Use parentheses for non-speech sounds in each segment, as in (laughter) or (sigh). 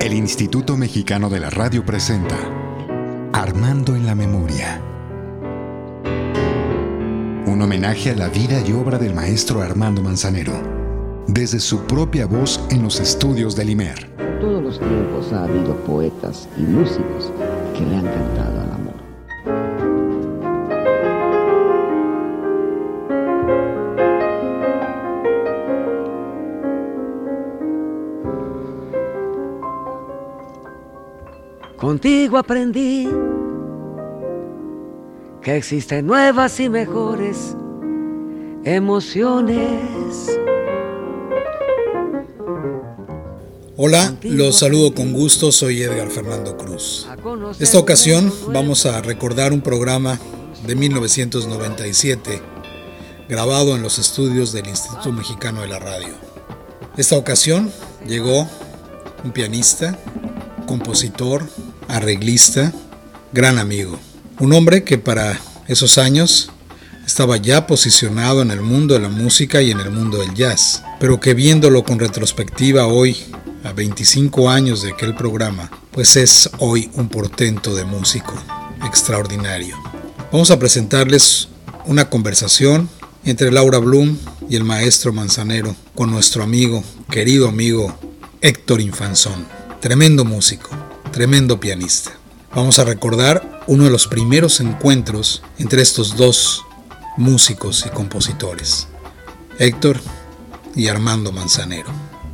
El Instituto Mexicano de la Radio presenta Armando en la Memoria. Un homenaje a la vida y obra del maestro Armando Manzanero, desde su propia voz en los estudios del IMER. Todos los tiempos ha habido poetas y músicos que le han cantado Contigo aprendí que existen nuevas y mejores emociones. Hola, los saludo con gusto, soy Edgar Fernando Cruz. Esta ocasión vamos a recordar un programa de 1997 grabado en los estudios del Instituto Mexicano de la Radio. Esta ocasión llegó un pianista, compositor, arreglista, gran amigo. Un hombre que para esos años estaba ya posicionado en el mundo de la música y en el mundo del jazz, pero que viéndolo con retrospectiva hoy, a 25 años de aquel programa, pues es hoy un portento de músico extraordinario. Vamos a presentarles una conversación entre Laura Bloom y el maestro Manzanero con nuestro amigo, querido amigo Héctor Infanzón, tremendo músico tremendo pianista. Vamos a recordar uno de los primeros encuentros entre estos dos músicos y compositores, Héctor y Armando Manzanero.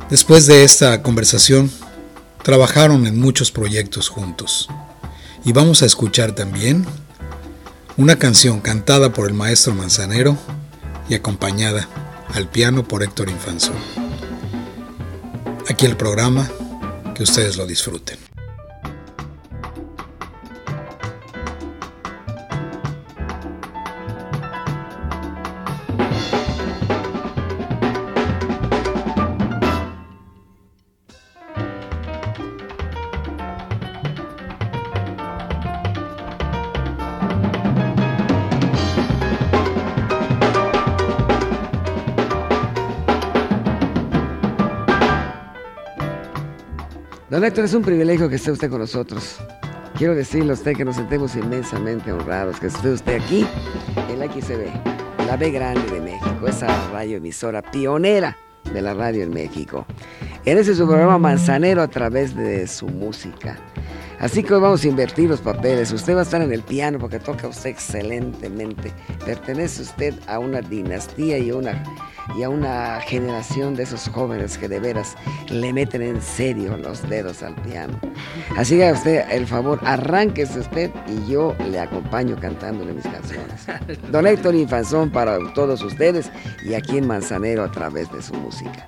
Después de esta conversación, trabajaron en muchos proyectos juntos. Y vamos a escuchar también una canción cantada por el maestro Manzanero y acompañada al piano por Héctor Infanzón. Aquí el programa, que ustedes lo disfruten. Es un privilegio que esté usted con nosotros. Quiero decirle a usted que nos sentemos inmensamente honrados que esté usted aquí en la XCB, la B Grande de México, esa radio emisora pionera de la radio en México. En ese su programa Manzanero a través de su música. Así que hoy vamos a invertir los papeles. Usted va a estar en el piano porque toca usted excelentemente. Pertenece usted a una dinastía y a una, y a una generación de esos jóvenes que de veras le meten en serio los dedos al piano. Así que usted el favor, arránquese usted y yo le acompaño cantándole mis canciones. Don Héctor Infanzón para todos ustedes y aquí en Manzanero a través de su música.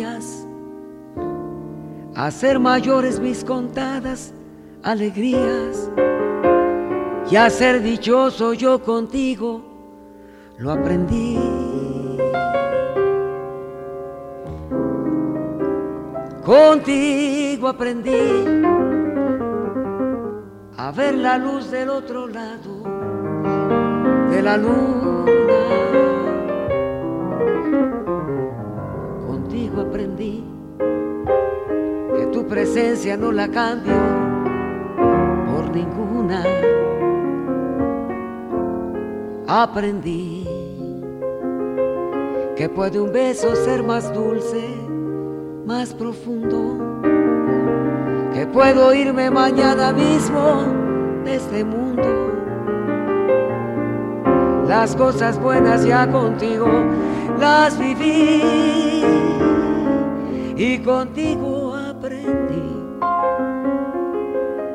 hacer mayores mis contadas alegrías y a ser dichoso yo contigo lo aprendí. Contigo aprendí a ver la luz del otro lado de la luna. Contigo aprendí tu presencia no la cambio por ninguna. Aprendí que puede un beso ser más dulce, más profundo, que puedo irme mañana mismo de este mundo. Las cosas buenas ya contigo las viví y contigo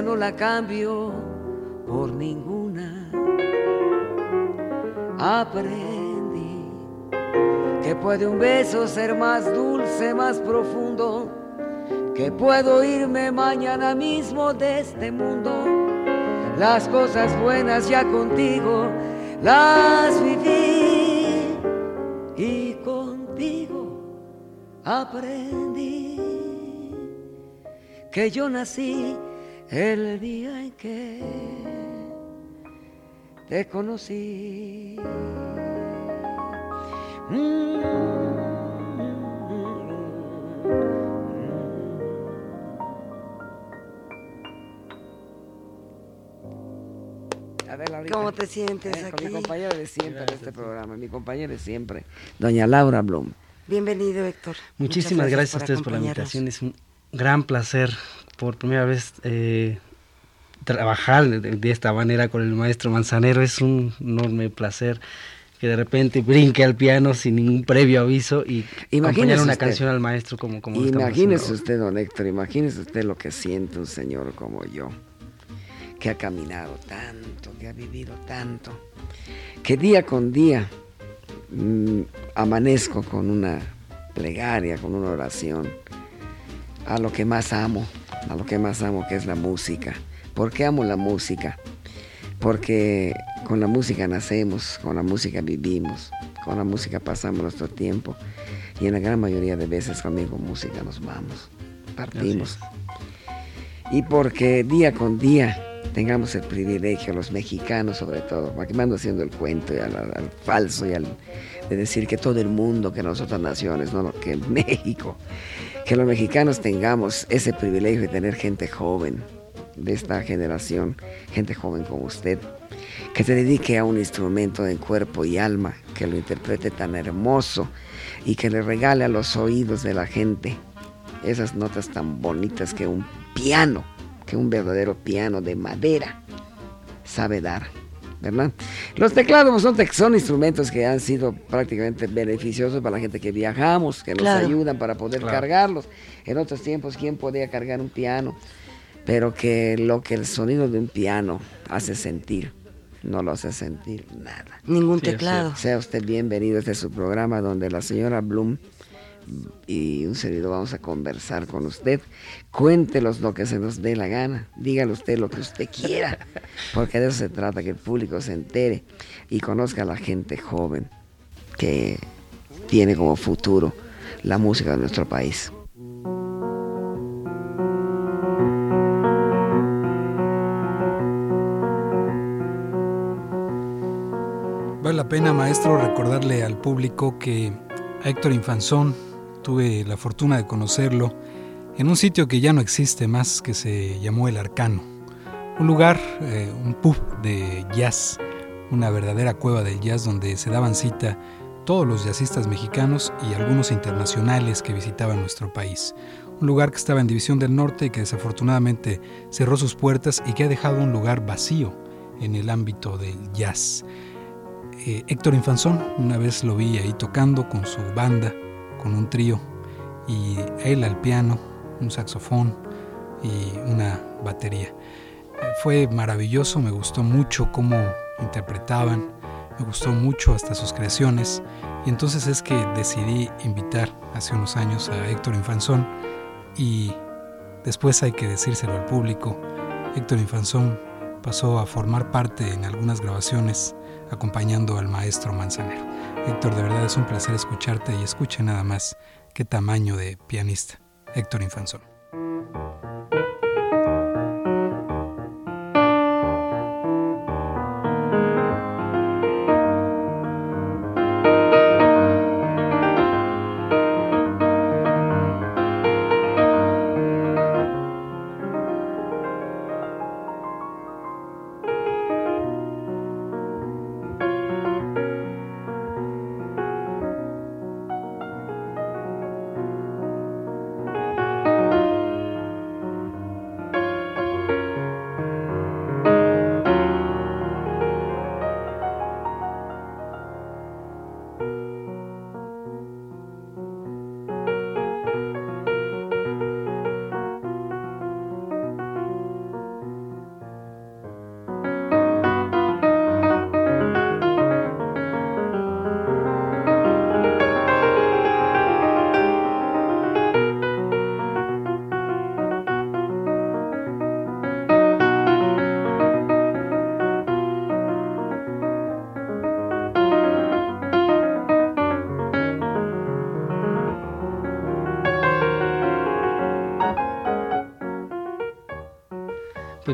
No la cambio por ninguna. Aprendí que puede un beso ser más dulce, más profundo, que puedo irme mañana mismo de este mundo. Las cosas buenas ya contigo las viví y contigo aprendí que yo nací el día en que te conocí. ¿Cómo te sientes eh, aquí? Con mi compañera de siempre de este programa, mi compañera de siempre, doña Laura Blum. Bienvenido, Héctor. Muchísimas gracias, a ustedes por la invitación. Es un gran placer por primera vez eh, trabajar de, esta manera con el maestro Manzanero. Es un enorme placer que de repente brinque al piano sin ningún previo aviso y acompañar una canción al maestro como como Imagínese usted, don Héctor, imagínese usted lo que siente un señor como yo, que ha caminado tanto, que ha vivido tanto, que día con día mm, amanezco con una plegaria, con una oración a lo que más amo, a lo que más amo, que es la música. ¿Por qué amo la música? Porque con la música nacemos, con la música vivimos, con la música pasamos nuestro tiempo y en la gran mayoría de veces también con música nos vamos, partimos. Y porque día con día tengamos el privilegio, los mexicanos sobre todo, aquí me ando haciendo el cuento y al, falso y al de decir que todo el mundo, que nosotras naciones, no, que México que los mexicanos tengamos ese privilegio de tener gente joven de esta generación, gente joven como usted, que se dedique a un instrumento de cuerpo y alma, que lo interprete tan hermoso y que le regale a los oídos de la gente esas notas tan bonitas que un piano, que un verdadero piano de madera sabe dar. ¿Verdad? Los teclados son, son instrumentos que han sido prácticamente beneficiosos para la gente que viajamos, que nos ayudan para poder cargarlos. En otros tiempos, ¿quién podía cargar un piano? Pero que lo que el sonido de un piano hace sentir, no lo hace sentir nada. Ningún teclado. Sea usted bienvenido a este su programa donde la señora Bloom y un servidor vamos a conversar con usted. Cuéntelos lo que se nos dé la gana. Dígale usted lo que usted quiera. Porque de eso se trata, que el público se entere y conozca a la gente joven que tiene como futuro la música de nuestro país. Vale la pena, maestro, recordarle al público que Héctor Infanzón tuve la fortuna de conocerlo en un sitio que ya no existe más, que se llamó El Arcano. Un lugar, eh, un pub de jazz, una verdadera cueva del jazz donde se daban cita todos los jazzistas mexicanos y algunos internacionales que visitaban nuestro país. Un lugar que estaba en División del Norte y que desafortunadamente cerró sus puertas y que ha dejado un lugar vacío en el ámbito del jazz. Eh, Héctor Infanzón, una vez lo vi ahí tocando con su banda, con un trío y él al piano, un saxofón y una batería. Fue maravilloso, me gustó mucho cómo interpretaban, me gustó mucho hasta sus creaciones y entonces es que decidí invitar hace unos años a Héctor Infanzón y Después hay que decírselo al público. Héctor Infanzón pasó a formar parte en algunas grabaciones acompañando al maestro Manzanero. Héctor, de verdad es un placer escucharte y escuche nada más qué tamaño de pianista. Héctor Infanzón.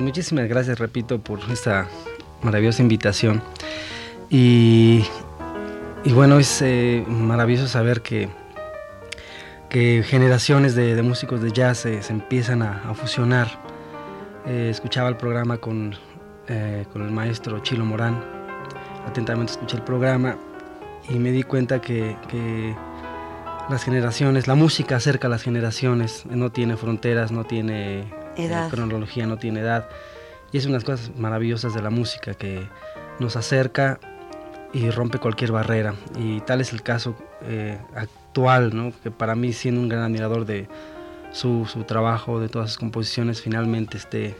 Muchísimas gracias, repito, por esta maravillosa invitación. Y, bueno, es eh, maravilloso saber que, que generaciones de, músicos de jazz se, empiezan a, fusionar. Eh, escuchaba el programa con, eh, con el maestro Chilo Morán, atentamente escuché el programa y me di cuenta que, que las generaciones, la música acerca a las generaciones, no tiene fronteras, no tiene la cronología no tiene edad. Y es unas cosas maravillosas de la música que nos acerca y rompe cualquier barrera. Y tal es el caso eh, actual, ¿no? que para mí, siendo un gran admirador de su, su, trabajo, de todas sus composiciones, finalmente esté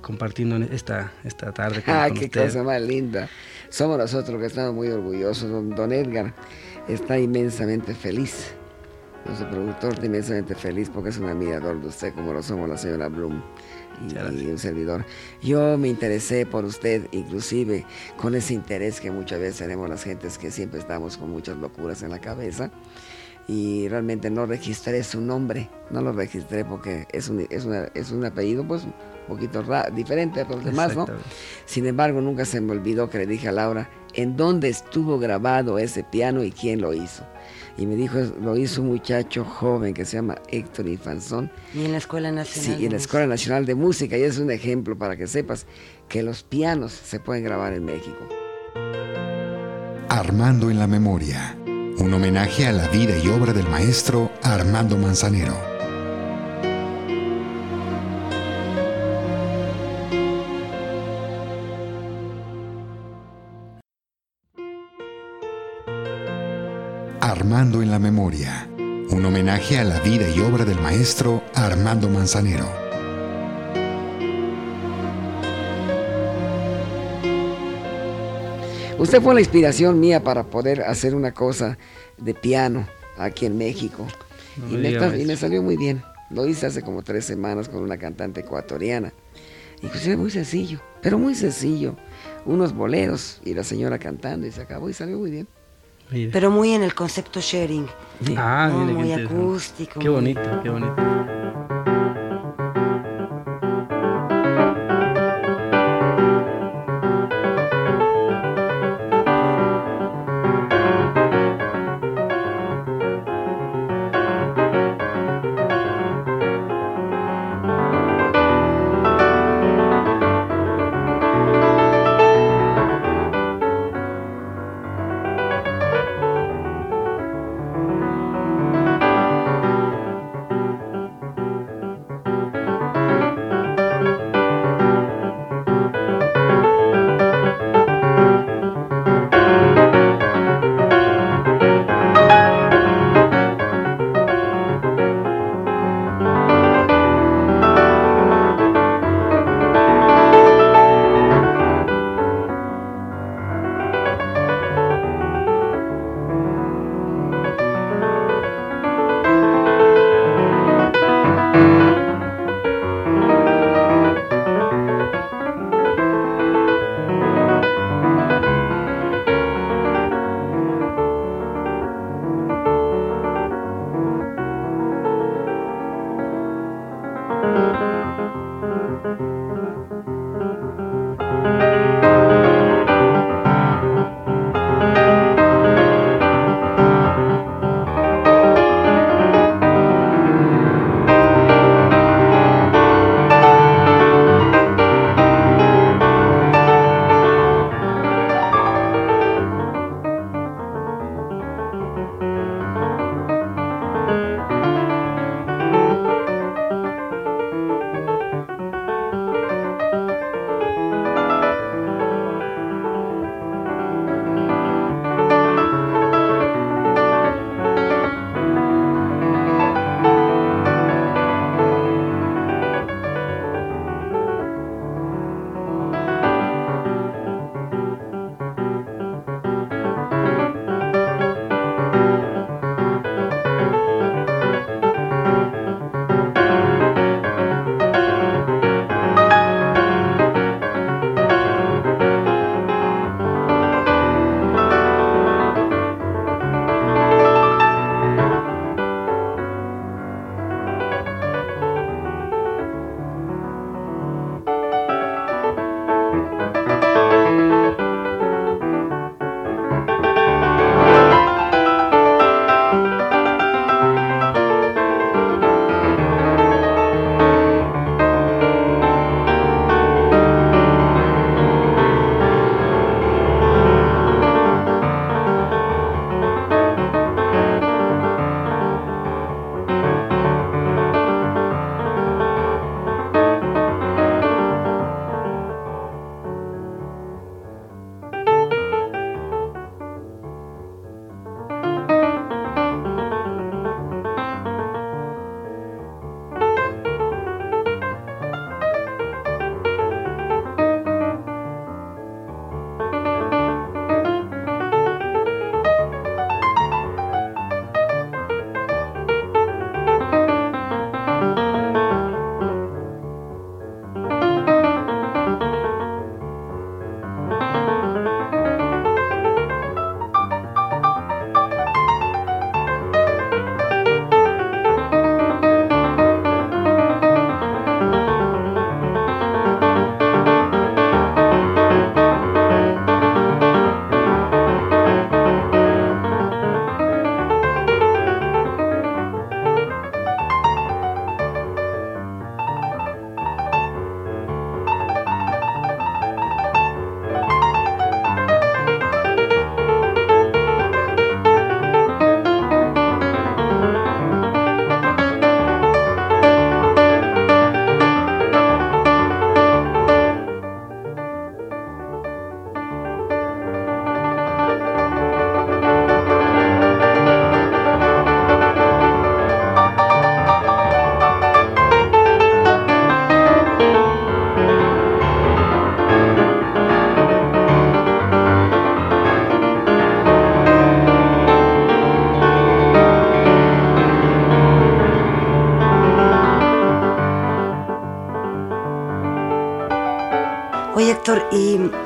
compartiendo esta, esta tarde con, ah, qué cosa más linda! Somos nosotros que estamos muy orgullosos. Don Edgar está inmensamente feliz nuestro productor inmensamente feliz porque es un admirador de usted, como lo somos la señora Bloom y, un servidor. Yo me interesé por usted, inclusive con ese interés que muchas veces tenemos las gentes que siempre estamos con muchas locuras en la cabeza. Y realmente no registré su nombre, no lo registré porque es un, es es un apellido pues poquito diferente a los demás, ¿no? Sin embargo, nunca se me olvidó que le dije a Laura en dónde estuvo grabado ese piano y quién lo hizo y me dijo, lo hizo un muchacho joven que se llama Héctor Infanzón. Y en la Escuela Nacional. Sí, en la Escuela Nacional de Música, y es un ejemplo para que sepas que los pianos se pueden grabar en México. Armando en la Memoria, un homenaje a la vida y obra del maestro Armando Manzanero. Armando en la Memoria, un homenaje a la vida y obra del maestro Armando Manzanero. Usted fue la inspiración mía para poder hacer una cosa de piano aquí en México. y, me salió muy bien. Lo hice hace como tres semanas con una cantante ecuatoriana. Inclusive muy sencillo, pero muy sencillo. Unos boleros y la señora cantando y se acabó y salió muy bien. Pero muy en el concepto sharing. Ah, muy acústico. Qué bonito, qué bonito.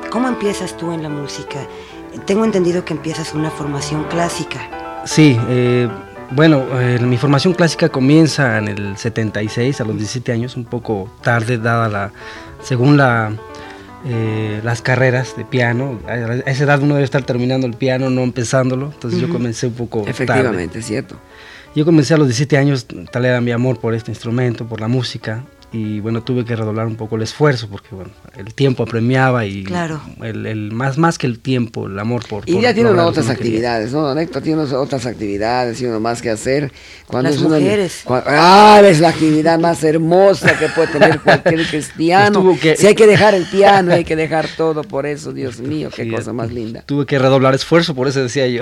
Cómo empiezas tú en la música? Tengo entendido que empiezas una formación clásica. Sí, eh, bueno, eh, mi formación clásica comienza en el 76, a los 17 años, un poco tarde, dada la, según la, eh, las carreras de piano. A esa edad uno debe estar terminando el piano, no empezándolo. Entonces yo comencé un poco Efectivamente, cierto. Yo comencé a los 17 años, tal era mi amor por este instrumento, por la música y bueno, tuve que redoblar un poco el esfuerzo porque bueno, el tiempo apremiaba y claro. el, más, más que el tiempo, el amor por... Y ya tiene otras actividades, ¿no? Héctor tiene otras actividades y uno más que hacer. Cuando Las mujeres. ah, es la actividad más hermosa que puede tener cualquier cristiano. Si hay que dejar el piano, hay que dejar todo por eso, Dios mío, qué cosa más linda. Tuve que redoblar esfuerzo, por eso decía yo.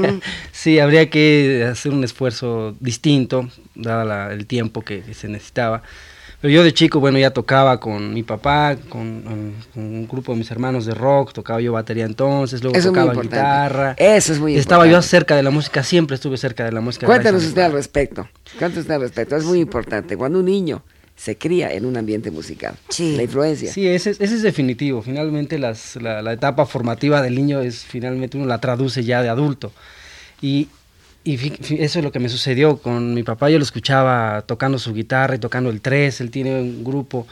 (laughs) sí, habría que hacer un esfuerzo distinto, dado el tiempo que se necesitaba. Pero yo de chico, bueno, ya tocaba con mi papá, con, un grupo de mis hermanos de rock, tocaba yo batería entonces, luego tocaba guitarra. Eso es muy Estaba yo cerca de la música, siempre estuve cerca de la música. Cuéntanos usted al respecto, cuéntanos usted al respecto, es muy importante. Cuando un niño se cría en un ambiente musical. Sí. La influencia. Sí, ese, ese es definitivo. Finalmente las, la, la, etapa formativa del niño es, finalmente uno la traduce ya de adulto. Y, y eso es lo que me sucedió con mi papá. Yo lo escuchaba tocando su guitarra y tocando el tres. Él tiene un grupo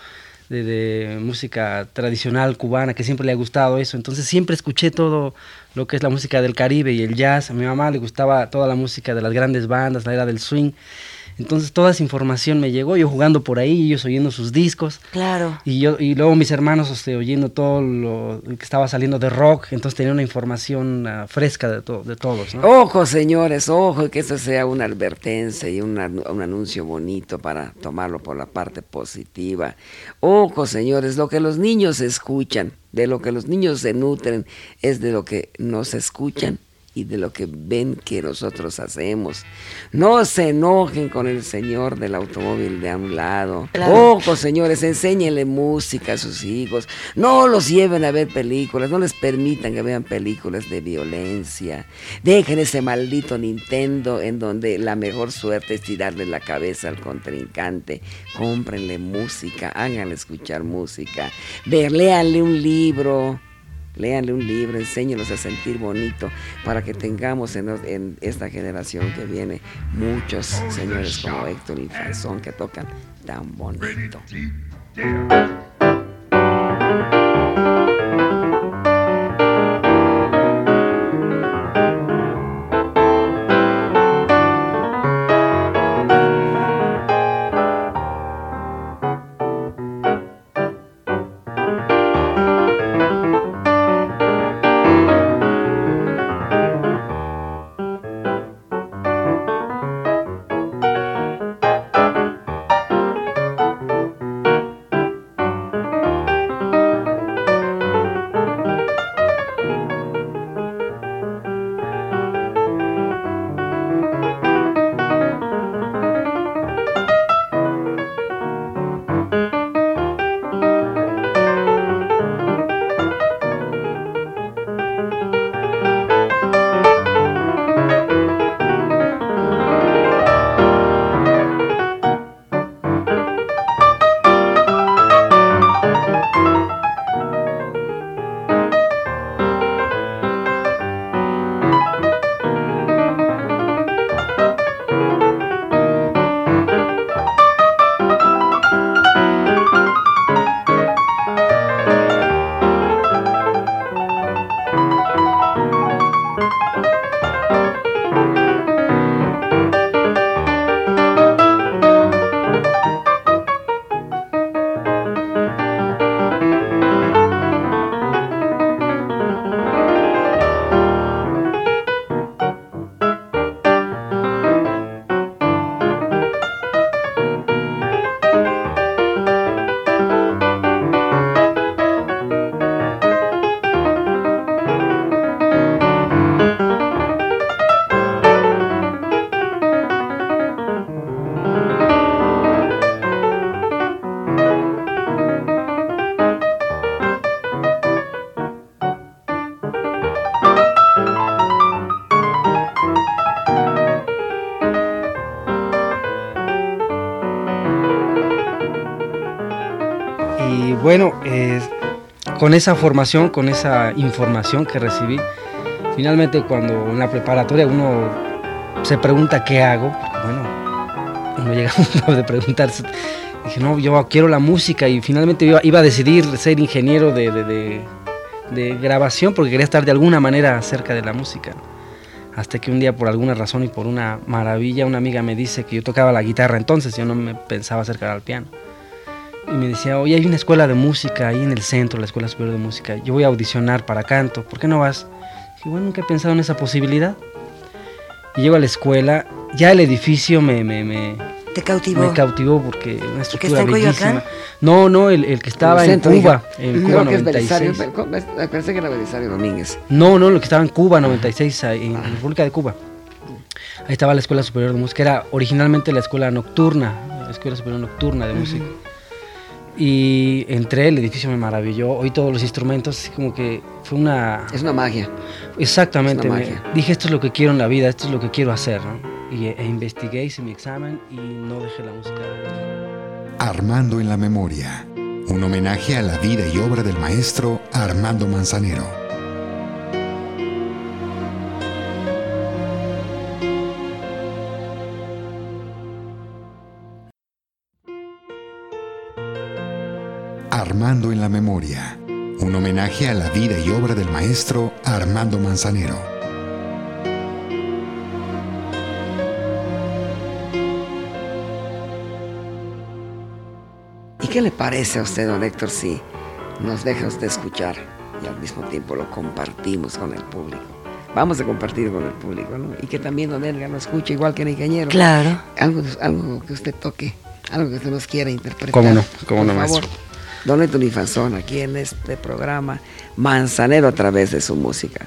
de, música tradicional cubana que siempre le ha gustado eso. Entonces siempre escuché todo lo que es la música del Caribe y el jazz. A mi mamá le gustaba toda la música de las grandes bandas, la era del swing. Entonces toda esa información me llegó, yo jugando por ahí, ellos oyendo sus discos. Claro. Y yo y luego mis hermanos este, oyendo todo lo que estaba saliendo de rock, entonces tenía una información uh, fresca de, to de todos. ¿no? Ojo, señores, ojo, que esto sea una advertencia y una, un anuncio bonito para tomarlo por la parte positiva. Ojo, señores, lo que los niños escuchan, de lo que los niños se nutren, es de lo que nos escuchan y de lo que ven que nosotros hacemos. No se enojen con el señor del automóvil de a un lado. Ojo, señores, enséñenle música a sus hijos. No los lleven a ver películas, no les permitan que vean películas de violencia. Dejen ese maldito Nintendo en donde la mejor suerte es tirarle la cabeza al contrincante. Cómprenle música, háganle escuchar música. Léanle un libro léanle un libro, enséñenos a sentir bonito para que tengamos en, esta generación que viene muchos señores como Héctor y Franzón que tocan tan bonito. Esa formación, con esa información que recibí, finalmente cuando en la preparatoria uno se pregunta qué hago, bueno, uno llega a (laughs) de preguntarse, dije, no, yo quiero la música y finalmente iba, a decidir ser ingeniero de, grabación porque quería estar de alguna manera cerca de la música. Hasta que un día por alguna razón y por una maravilla una amiga me dice que yo tocaba la guitarra entonces, yo no me pensaba acercar al piano y me decía, oye, hay una escuela de música ahí en el centro, la Escuela Superior de Música, yo voy a audicionar para canto, ¿por qué no vas? Dije, bueno, nunca he pensado en esa posibilidad. Y llego a la escuela, ya el edificio me... me, me ¿Te cautivó? Me cautivó porque una estructura bellísima. No, no, el, el que estaba en, Cuba, en Cuba 96. Pensé que era Belisario Domínguez. No, no, lo que estaba en Cuba 96, en la República de Cuba. Ahí estaba la Escuela Superior de Música, era originalmente la escuela nocturna, la Escuela Superior Nocturna de Música. Y entré, el edificio me maravilló, oí todos los instrumentos, así como que fue una... Es una magia. Exactamente, dije esto es lo que quiero en la vida, esto es lo que quiero hacer, ¿no? Y e, investigué, hice mi examen y no dejé la música. Armando en la memoria, un homenaje a la vida y obra del maestro Armando Manzanero. En la Memoria, un homenaje a la vida y obra del maestro Armando Manzanero. ¿Y qué le parece a usted, don Héctor, si nos deja usted escuchar y al mismo tiempo lo compartimos con el público? Vamos a compartir con el público, ¿no? Y que también don Edgar lo escuche igual que el ingeniero. Claro. Algo, algo que usted toque, algo que usted nos quiera interpretar. ¿Cómo no? ¿Cómo no, maestro? Don Neto Nifanzón, aquí en este programa Manzanero a través de su música.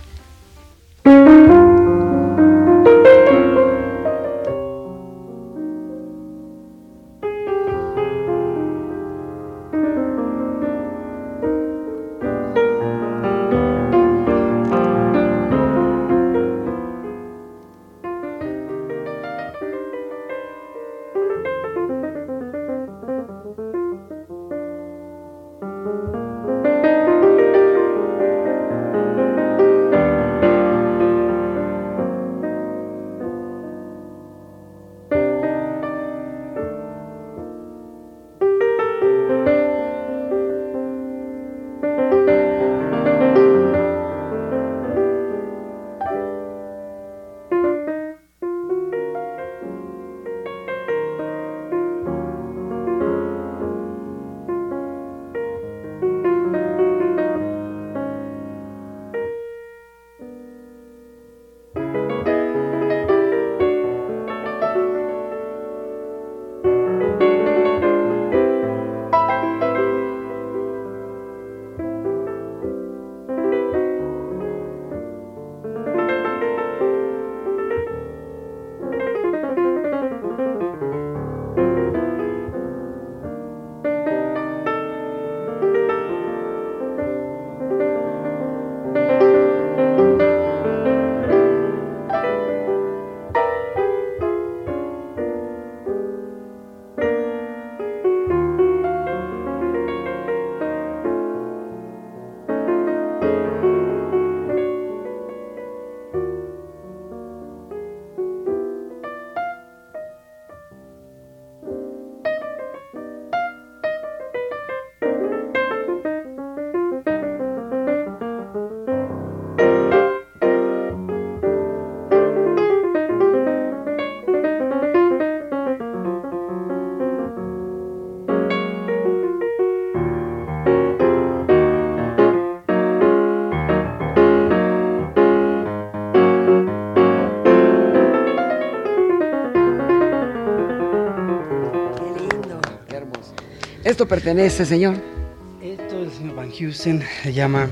Pertenece, señor? Esto del señor Van Heusen se llama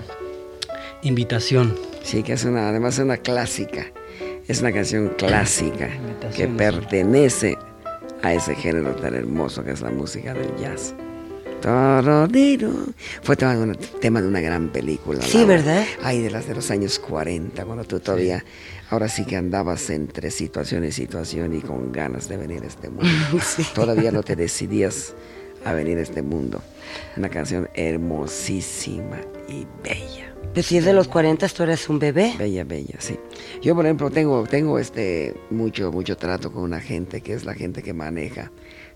Invitación. Sí, que es una, además es una clásica. Es una canción clásica que pertenece a ese género tan hermoso que es la música del jazz. Fue tema de una gran película. Sí, ¿verdad? Ay, de las de los años 40, cuando tú todavía, ahora sí que andabas entre situación y situación y con ganas de venir a este mundo. (laughs) Todavía no te decidías a venir a este mundo. Una canción hermosísima y bella. Decir de los 40 tú eres un bebé. Bella, bella, sí. Yo, por ejemplo, tengo, tengo este mucho, mucho trato con una gente que es la gente que maneja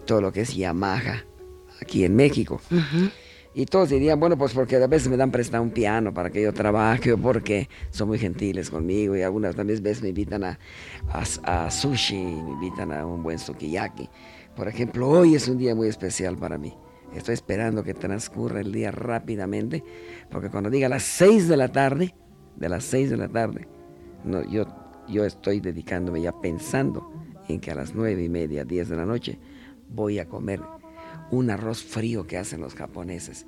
todo lo que es Yamaha aquí en México. Y todos dirían, bueno, pues porque a veces me dan prestado un piano para que yo trabaje o porque son muy gentiles conmigo y algunas veces me invitan a, a, sushi, me invitan a un buen sukiyaki. Por ejemplo, hoy es un día muy especial para mí. Estoy esperando que transcurra el día rápidamente, porque cuando diga las 6 de la tarde, de las 6 de la tarde, no, yo, yo estoy dedicándome ya pensando en que a las nueve y media, 10 de la noche, voy a comer un arroz frío que hacen los japoneses,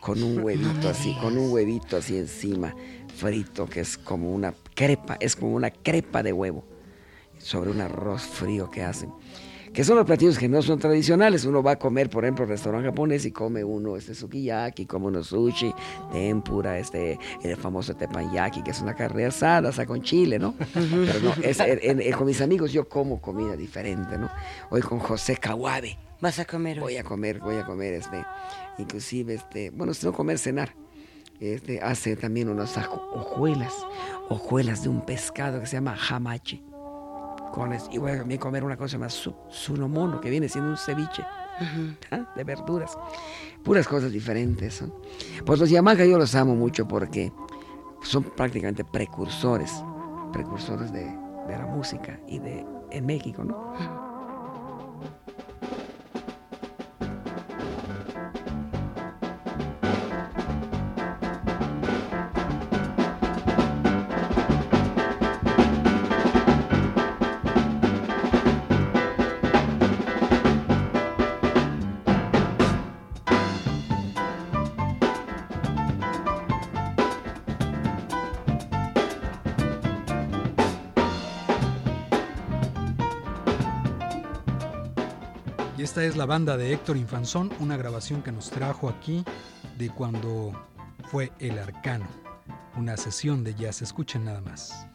con un huevito así, con un huevito así encima, frito, que es como una crepa, es como una crepa de huevo, sobre un arroz frío que hacen. Que son los platillos que no son tradicionales. Uno va a comer, por ejemplo, restaurante japonés y come uno este sukiyaki, come uno sushi, tempura, este, el famoso tepanyaki, que es una carne asada, sea, con chile, ¿no? Pero no, con mis amigos yo como comida diferente, ¿no? Hoy con José Kawabe ¿Vas a comer Voy a comer, voy a comer, este, inclusive, este, bueno, si no comer, cenar. Este, hace también unas hojuelas, hojuelas de un pescado que se llama hamachi. Con y voy a comer una cosa más, sunomono, que viene siendo un ceviche (laughs) ¿ah? de verduras. Puras cosas diferentes. Pues los Yamaha yo los amo mucho porque son prácticamente precursores, precursores de, de la música y de en México, ¿no? Esta es la banda de Héctor Infanzón, una grabación que nos trajo aquí de cuando fue El Arcano, una sesión de jazz. Escuchen nada más.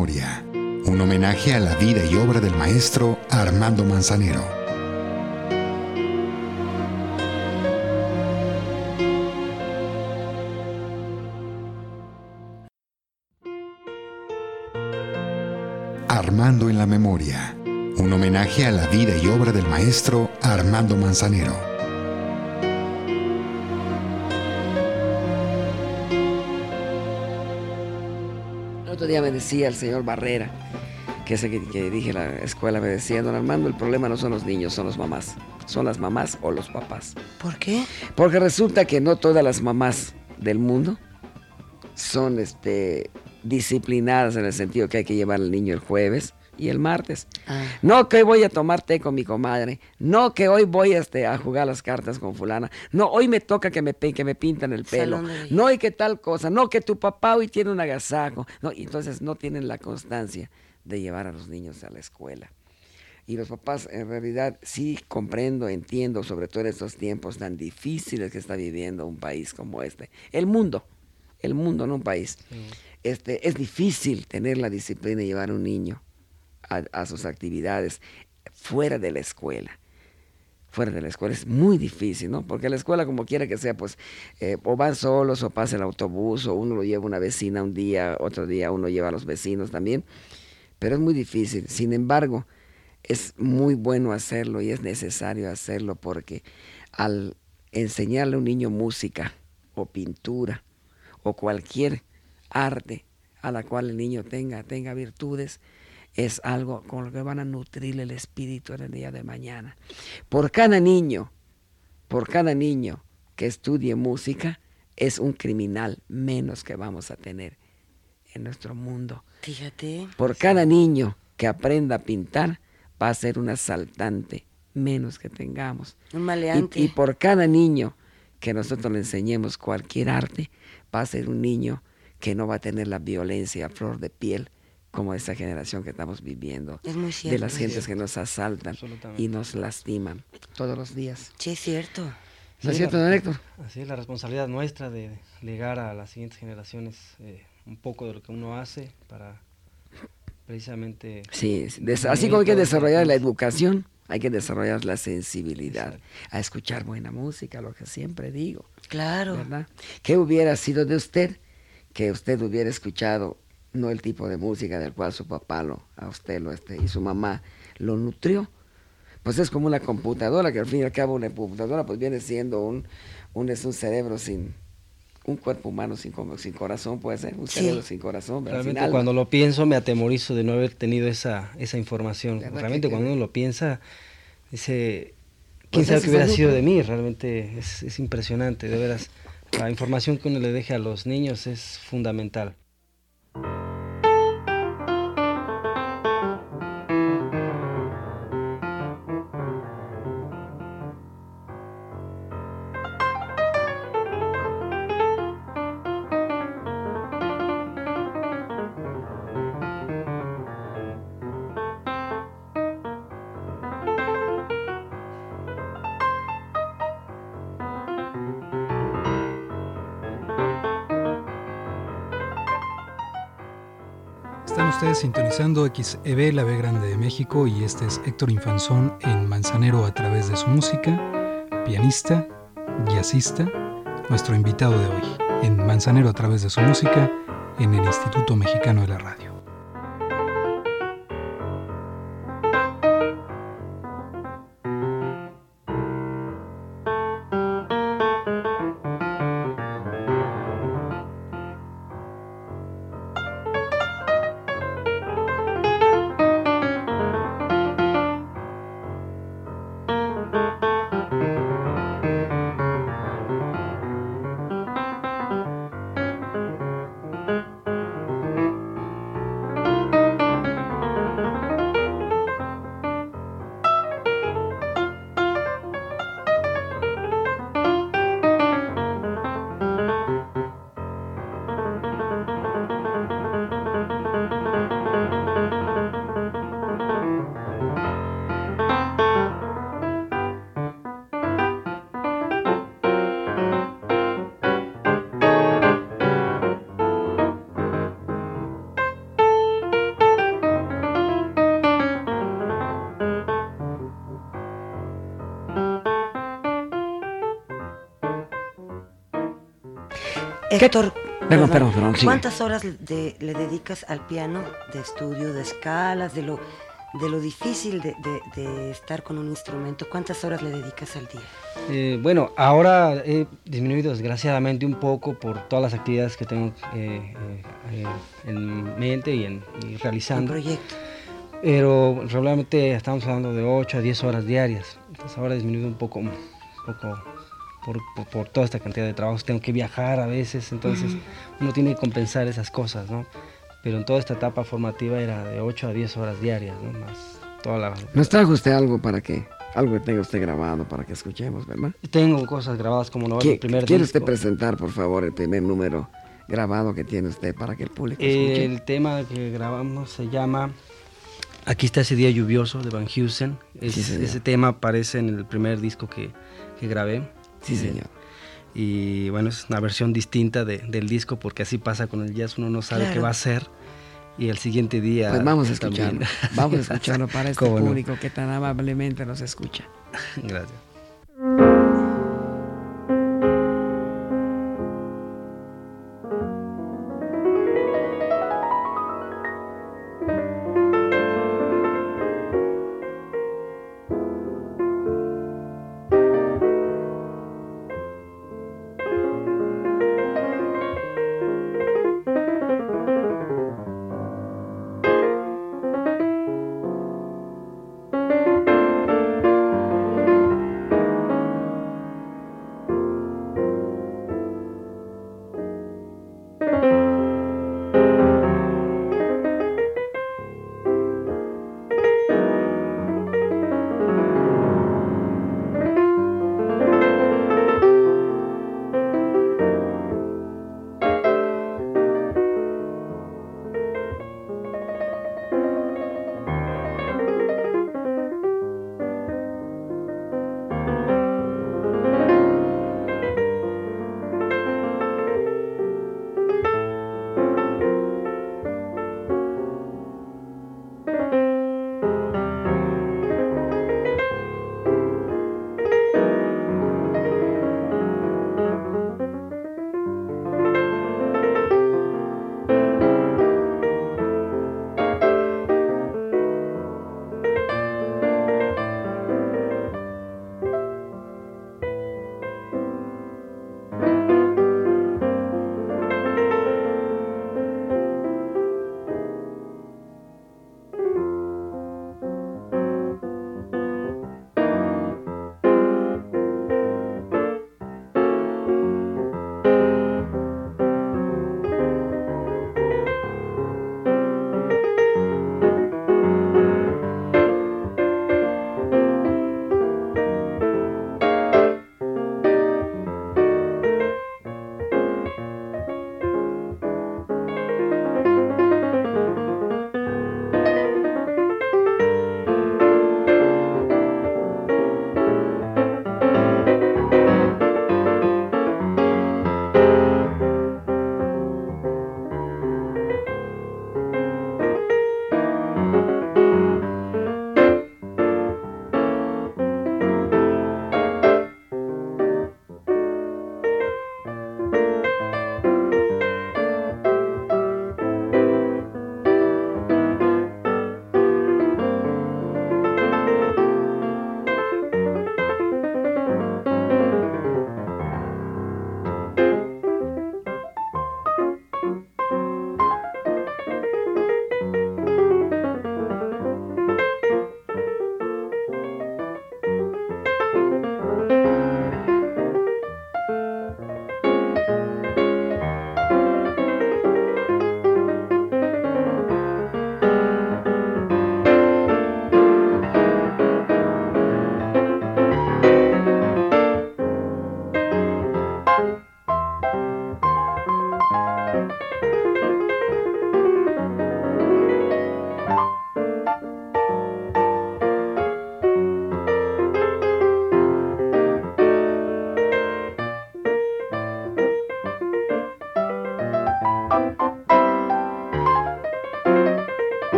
Memoria, un homenaje a la vida y obra del maestro Armando Manzanero. Armando en la Memoria, un homenaje a la vida y obra del maestro Armando Manzanero. Decía el señor Barrera, que ese que, que dije la escuela, me decía, don Armando, el problema no son los niños, son los mamás. Son las mamás o los papás. ¿Por qué? Porque resulta que no todas las mamás del mundo son este, disciplinadas en el sentido que hay que llevar al niño el jueves y el martes. Ah. No que hoy voy a tomar té con mi comadre. No que hoy voy este, a jugar las cartas con fulana. No, hoy me toca que me, que me pintan el pelo. No, y que tal cosa. No, que tu papá hoy tiene un agasajo. No, y entonces no tienen la constancia de llevar a los niños a la escuela. Y los papás, en realidad, sí comprendo, entiendo, sobre todo en estos tiempos tan difíciles que está viviendo un país como este. El mundo, el mundo, no un país. Este, es difícil tener la disciplina y llevar a un niño a, sus actividades fuera de la escuela fuera de la escuela es muy difícil, ¿no? Porque la escuela, como quiera que sea, pues, eh, o van solos, o pasa el autobús, o uno lo lleva una vecina un día, otro día uno lleva a los vecinos también, pero es muy difícil. Sin embargo, es muy bueno hacerlo y es necesario hacerlo porque al enseñarle a un niño música o pintura o cualquier arte a la cual el niño tenga, tenga virtudes, es algo con lo que van a nutrir el espíritu en el día de mañana. Por cada niño, por cada niño que estudie música, es un criminal menos que vamos a tener en nuestro mundo. Fíjate. Por cada niño que aprenda a pintar, va a ser un asaltante menos que tengamos. Un maleante. Y, y por cada niño que nosotros le enseñemos cualquier arte, va a ser un niño que no va a tener la violencia a flor de piel como esa generación que estamos viviendo, de las gentes que nos asaltan y nos lastiman todos los días. Sí, es cierto. ¿No es cierto, don Héctor? Así es, la responsabilidad nuestra de legar a las siguientes generaciones eh, un poco de lo que uno hace para precisamente... Sí, así como hay que desarrollar la educación, hay que desarrollar la sensibilidad, a escuchar buena música, lo que siempre digo. Claro. ¿Verdad? ¿Qué hubiera sido de usted que usted hubiera escuchado no el tipo de música del cual su papá lo, a usted lo este, y su mamá lo nutrió. Pues es como una computadora, que al fin y al cabo una computadora pues viene siendo un, un, es un cerebro sin, un cuerpo humano sin, sin corazón, puede ser, un cerebro sin corazón. Realmente cuando lo pienso me atemorizo de no haber tenido esa, esa información. Realmente cuando uno lo piensa, dice, quién pues sabe qué hubiera sido de mí, realmente es, es impresionante, de veras. La información que uno le deje a los niños es fundamental. thank you ustedes sintonizando XEB, la B Grande de México, y este es Héctor Infanzón en Manzanero a través de su música, pianista, jazzista, nuestro invitado de hoy, en Manzanero a través de su música, en el Instituto Mexicano de la Radio. Héctor, perdón, perdón, perdón, ¿cuántas horas le dedicas al piano de estudio, de escalas, de lo, de lo difícil de, estar con un instrumento? ¿Cuántas horas le dedicas al día? Eh, bueno, ahora he disminuido desgraciadamente un poco por todas las actividades que tengo eh, eh, en mente y, en, realizando. Un proyecto. Pero realmente estamos hablando de 8 a 10 horas diarias. Entonces ahora he disminuido un poco, un poco por, toda esta cantidad de trabajos, tengo que viajar a veces, entonces uno tiene que compensar esas cosas, ¿no? Pero en toda esta etapa formativa era de 8 a 10 horas diarias, ¿no? Más toda la... ¿Nos trajo usted algo para que, algo que tenga usted grabado para que escuchemos, verdad? Tengo cosas grabadas como no el primer ¿Quiere usted presentar, por favor, el primer número grabado que tiene usted para que el público escuche? El tema que grabamos se llama... Aquí está ese día lluvioso de Van Heusen. ese tema aparece en el primer disco que, que grabé. Sí, señor. Y bueno, es una versión distinta del disco porque así pasa con el jazz, uno no sabe qué va a hacer y el siguiente día... Pues vamos a escucharlo, vamos a escucharlo para (laughs) este público que tan amablemente nos escucha. (laughs) Gracias.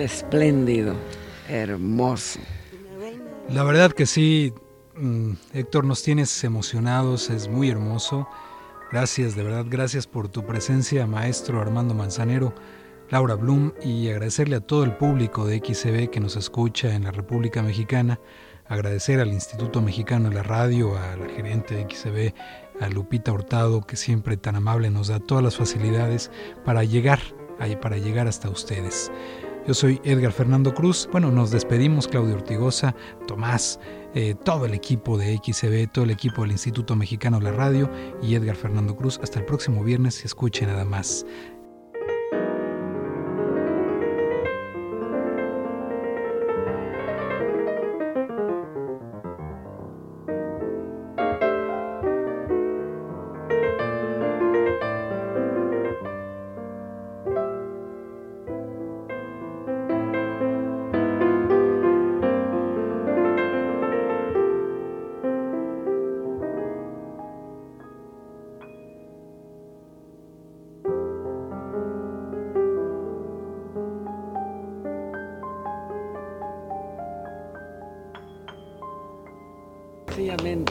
Espléndido, hermoso. La verdad que sí, mm, Héctor, nos tienes emocionados, es muy hermoso. Gracias, de verdad, gracias por tu presencia, maestro Armando Manzanero, Laura Blum, y agradecerle a todo el público de XCB que nos escucha en la República Mexicana, agradecer al Instituto Mexicano de la Radio, a la gerente de XCB, a Lupita Hurtado, que siempre tan amable nos da todas las facilidades para llegar, para llegar hasta ustedes. Yo soy Edgar Fernando Cruz. Bueno, nos despedimos, Claudio Ortigosa, Tomás, eh, todo el equipo de XCB, todo el equipo del Instituto Mexicano de la Radio y Edgar Fernando Cruz. Hasta el próximo viernes y escuche nada más.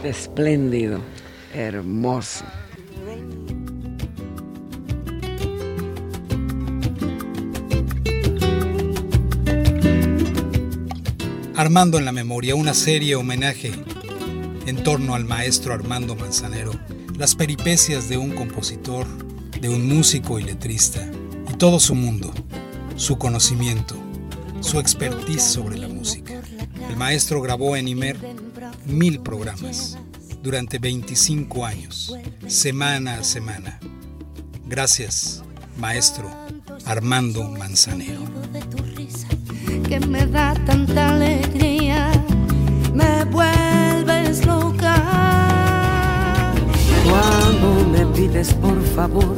Espléndido, hermoso. Armando en la memoria, una serie homenaje en torno al maestro Armando Manzanero, las peripecias de un compositor, de un músico y letrista, y todo su mundo, su conocimiento, su expertise sobre la música. El maestro grabó en Imer mil programas durante 25 años, semana a semana. Gracias, maestro Armando Manzanero. Que me da tanta alegría, me vuelves loca. Cuando me pides por favor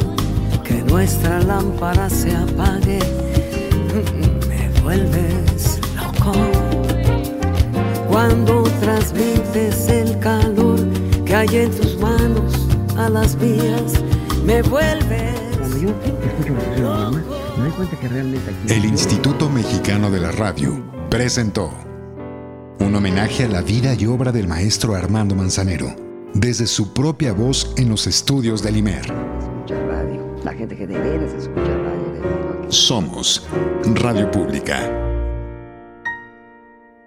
que nuestra lámpara se apague, (laughs) me vuelves loco cuando transmites el calor que hay en tus manos a las mías, me vuelves. El Instituto Mexicano de la Radio presentó un homenaje a la vida y obra del maestro Armando Manzanero, desde su propia voz en los estudios del IMER. radio, la gente que escucha radio. Somos Radio Pública